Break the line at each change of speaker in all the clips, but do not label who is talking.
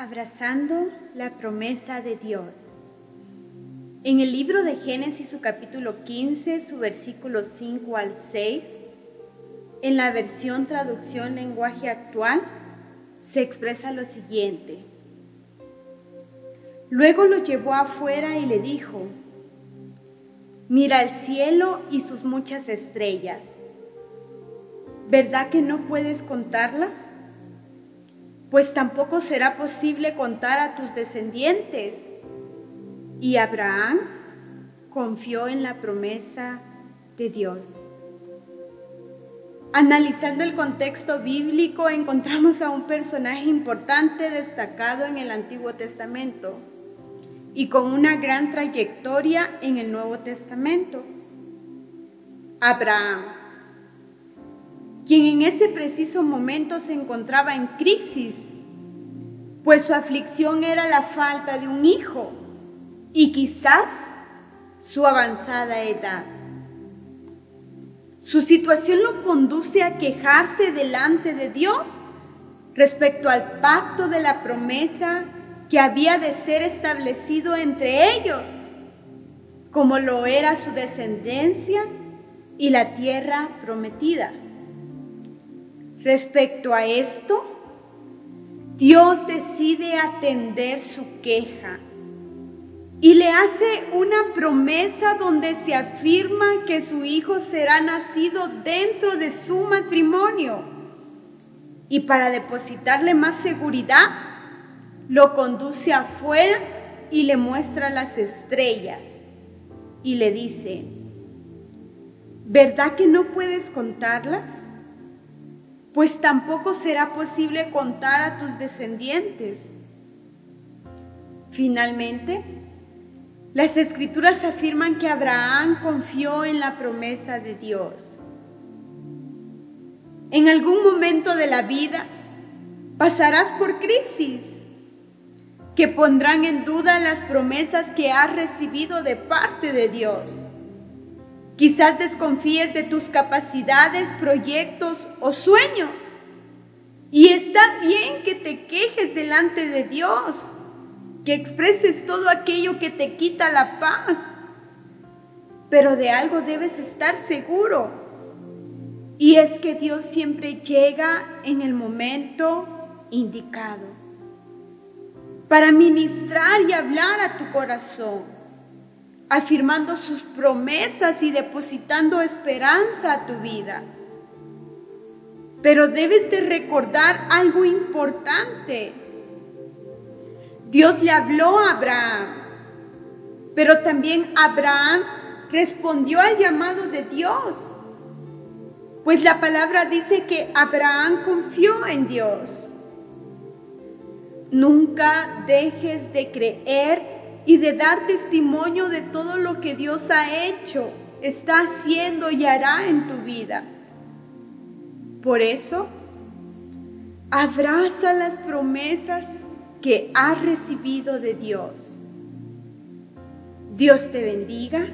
Abrazando la promesa de Dios. En el libro de Génesis, su capítulo 15, su versículo 5 al 6, en la versión traducción lenguaje actual, se expresa lo siguiente. Luego lo llevó afuera y le dijo, mira el cielo y sus muchas estrellas. ¿Verdad que no puedes contarlas? Pues tampoco será posible contar a tus descendientes. Y Abraham confió en la promesa de Dios. Analizando el contexto bíblico, encontramos a un personaje importante destacado en el Antiguo Testamento y con una gran trayectoria en el Nuevo Testamento. Abraham, quien en ese preciso momento se encontraba en crisis, pues su aflicción era la falta de un hijo y quizás su avanzada edad. Su situación lo conduce a quejarse delante de Dios respecto al pacto de la promesa que había de ser establecido entre ellos, como lo era su descendencia y la tierra prometida. Respecto a esto, Dios decide atender su queja y le hace una promesa donde se afirma que su hijo será nacido dentro de su matrimonio. Y para depositarle más seguridad, lo conduce afuera y le muestra las estrellas y le dice, ¿verdad que no puedes contarlas? Pues tampoco será posible contar a tus descendientes. Finalmente, las escrituras afirman que Abraham confió en la promesa de Dios. En algún momento de la vida pasarás por crisis que pondrán en duda las promesas que has recibido de parte de Dios. Quizás desconfíes de tus capacidades, proyectos o sueños. Y está bien que te quejes delante de Dios que expreses todo aquello que te quita la paz. Pero de algo debes estar seguro. Y es que Dios siempre llega en el momento indicado para ministrar y hablar a tu corazón, afirmando sus promesas y depositando esperanza a tu vida. Pero debes de recordar algo importante Dios le habló a Abraham, pero también Abraham respondió al llamado de Dios. Pues la palabra dice que Abraham confió en Dios. Nunca dejes de creer y de dar testimonio de todo lo que Dios ha hecho, está haciendo y hará en tu vida. Por eso, abraza las promesas que has recibido de Dios. Dios te bendiga.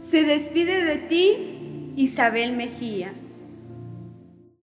Se despide de ti Isabel Mejía.